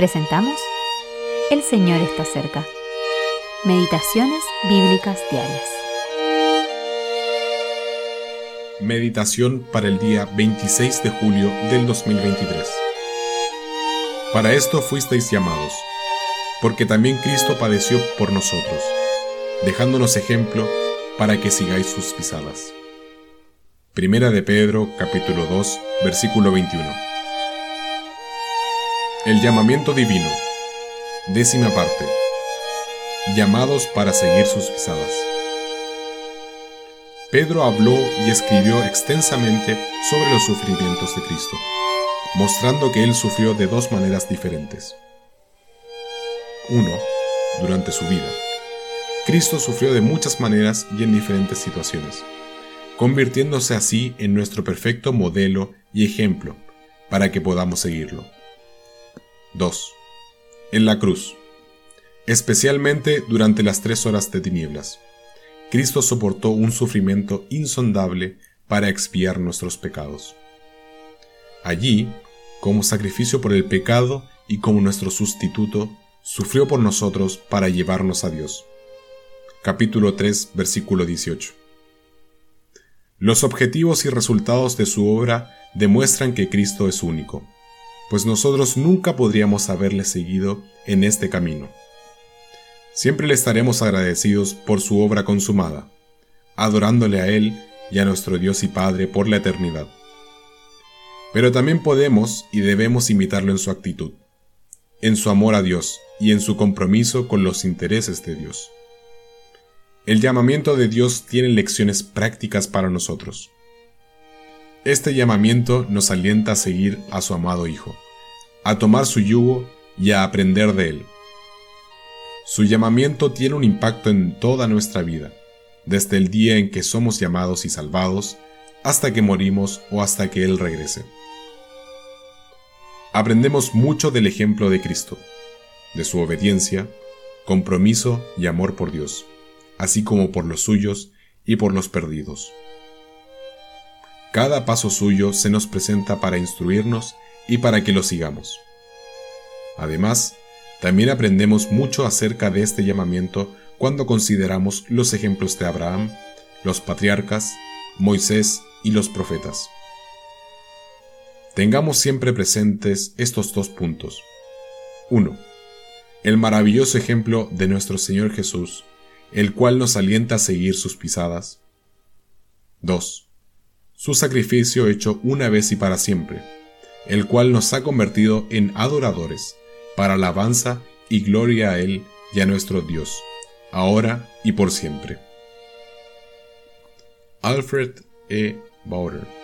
Presentamos El Señor está cerca. Meditaciones Bíblicas Diarias. Meditación para el día 26 de julio del 2023. Para esto fuisteis llamados, porque también Cristo padeció por nosotros, dejándonos ejemplo para que sigáis sus pisadas. Primera de Pedro, capítulo 2, versículo 21. El llamamiento divino. Décima parte. Llamados para seguir sus pisadas. Pedro habló y escribió extensamente sobre los sufrimientos de Cristo, mostrando que él sufrió de dos maneras diferentes. 1. Durante su vida. Cristo sufrió de muchas maneras y en diferentes situaciones, convirtiéndose así en nuestro perfecto modelo y ejemplo para que podamos seguirlo. 2. En la cruz. Especialmente durante las tres horas de tinieblas. Cristo soportó un sufrimiento insondable para expiar nuestros pecados. Allí, como sacrificio por el pecado y como nuestro sustituto, sufrió por nosotros para llevarnos a Dios. Capítulo 3, versículo 18. Los objetivos y resultados de su obra demuestran que Cristo es único pues nosotros nunca podríamos haberle seguido en este camino. Siempre le estaremos agradecidos por su obra consumada, adorándole a Él y a nuestro Dios y Padre por la eternidad. Pero también podemos y debemos imitarlo en su actitud, en su amor a Dios y en su compromiso con los intereses de Dios. El llamamiento de Dios tiene lecciones prácticas para nosotros. Este llamamiento nos alienta a seguir a su amado Hijo, a tomar su yugo y a aprender de él. Su llamamiento tiene un impacto en toda nuestra vida, desde el día en que somos llamados y salvados, hasta que morimos o hasta que Él regrese. Aprendemos mucho del ejemplo de Cristo, de su obediencia, compromiso y amor por Dios, así como por los suyos y por los perdidos. Cada paso suyo se nos presenta para instruirnos y para que lo sigamos. Además, también aprendemos mucho acerca de este llamamiento cuando consideramos los ejemplos de Abraham, los patriarcas, Moisés y los profetas. Tengamos siempre presentes estos dos puntos. 1. El maravilloso ejemplo de nuestro Señor Jesús, el cual nos alienta a seguir sus pisadas. 2 su sacrificio hecho una vez y para siempre, el cual nos ha convertido en adoradores, para alabanza y gloria a Él y a nuestro Dios, ahora y por siempre. Alfred E. Bauer